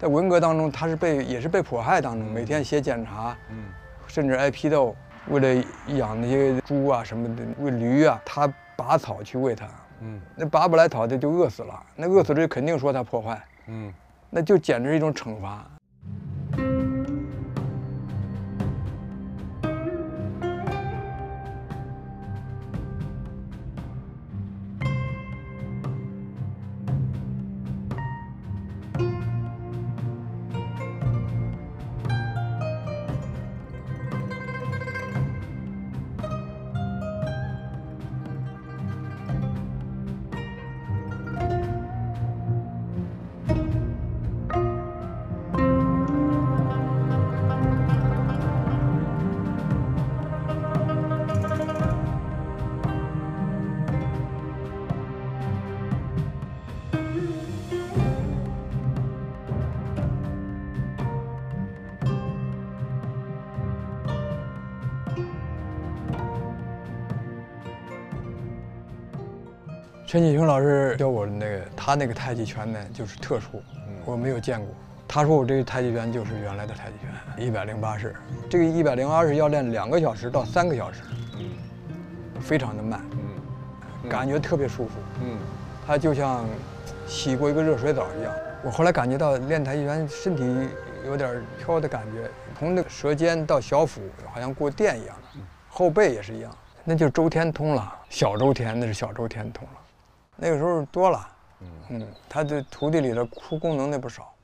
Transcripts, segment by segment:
在文革当中，他是被也是被迫害当中，每天写检查，嗯甚至挨批斗。为了养那些猪啊什么的，喂驴啊，他拔草去喂它，嗯那拔不来草的就饿死了。那饿死了就肯定说他破坏，嗯那就简直是一种惩罚。陈启雄老师教我的那个，他那个太极拳呢，就是特殊，我没有见过。他说我这个太极拳就是原来的太极拳，一百零八式。这个一百零八式要练两个小时到三个小时，嗯非常的慢，嗯感觉特别舒服。嗯它就像洗过一个热水澡一样。我后来感觉到练太极拳，身体有点飘的感觉，从那个舌尖到小腹，好像过电一样的，后背也是一样，那就是周天通了，小周天那是小周天通了。那个时候多了，嗯，他的徒弟里头出功能那不少。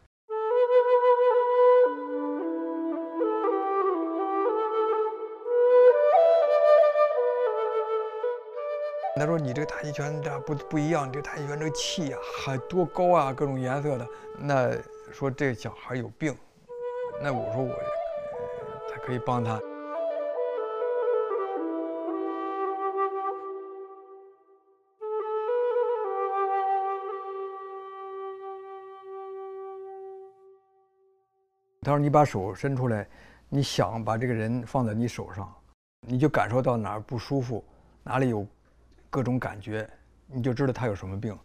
他说：“你这个太极拳这不不一样，这个太极拳这个气呀、还多高啊，各种颜色的。那说这个小孩有病，那我说我，可以帮他。他说：“你把手伸出来，你想把这个人放在你手上，你就感受到哪儿不舒服，哪里有各种感觉，你就知道他有什么病。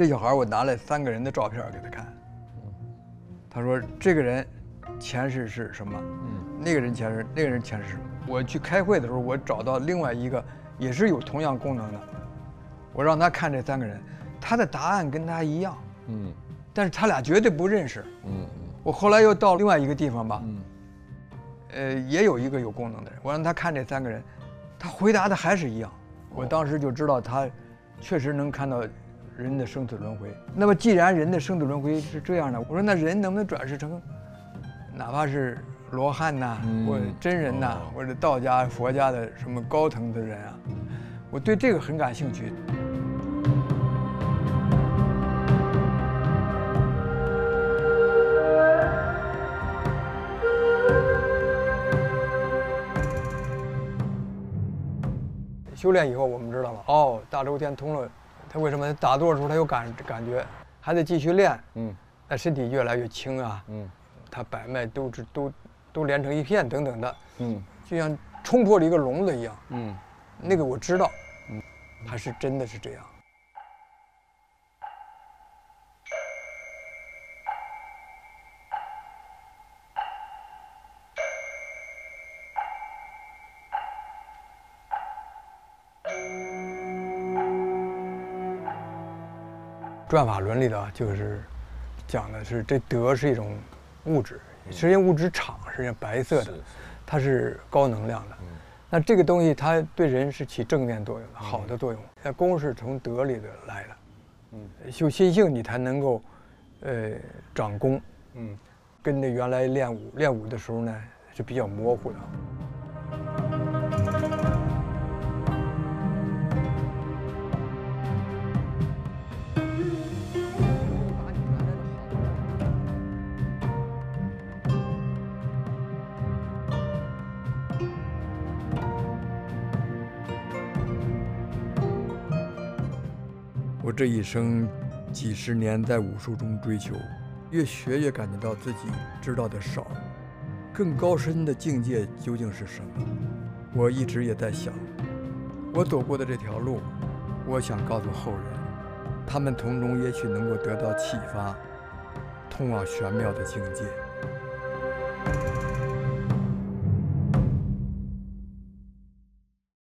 这小孩，我拿了三个人的照片给他看，他说这个人前世是什么？嗯那个人前世，那个人前世什么？我去开会的时候，我找到另外一个也是有同样功能的，我让他看这三个人，他的答案跟他一样，嗯但是他俩绝对不认识。嗯我后来又到另外一个地方吧，嗯呃，也有一个有功能的人，我让他看这三个人，他回答的还是一样。我当时就知道他确实能看到人的生死轮回。那么既然人的生死轮回是这样的，我说那人能不能转世成，哪怕是罗汉呐、嗯或者真人呐、哦或者道家、佛家的什么高层的人啊？我对这个很感兴趣。修炼以后，我们知道了，哦，大周天通了，他为什么打坐的时候他有感感觉，还得继续练，嗯那身体越来越轻啊，嗯他百脉都是都都连成一片等等的，嗯就像冲破了一个笼子一样。嗯那个我知道，嗯，他是真的是这样。转法轮里头啊就是讲的是这德是一种物质，实际上物质场实际上白色的，它是高能量的。嗯那这个东西它对人是起正面作用的，好的作用。那功是从德里头来的，嗯修心性你才能够，呃，长功，嗯跟那原来练武练武的时候呢是比较模糊的。我这一生几十年在武术中追求，越学越感觉到自己知道的少，更高深的境界究竟是什么？我一直也在想，我走过的这条路，我想告诉后人，他们从中也许能够得到启发，通往玄妙的境界。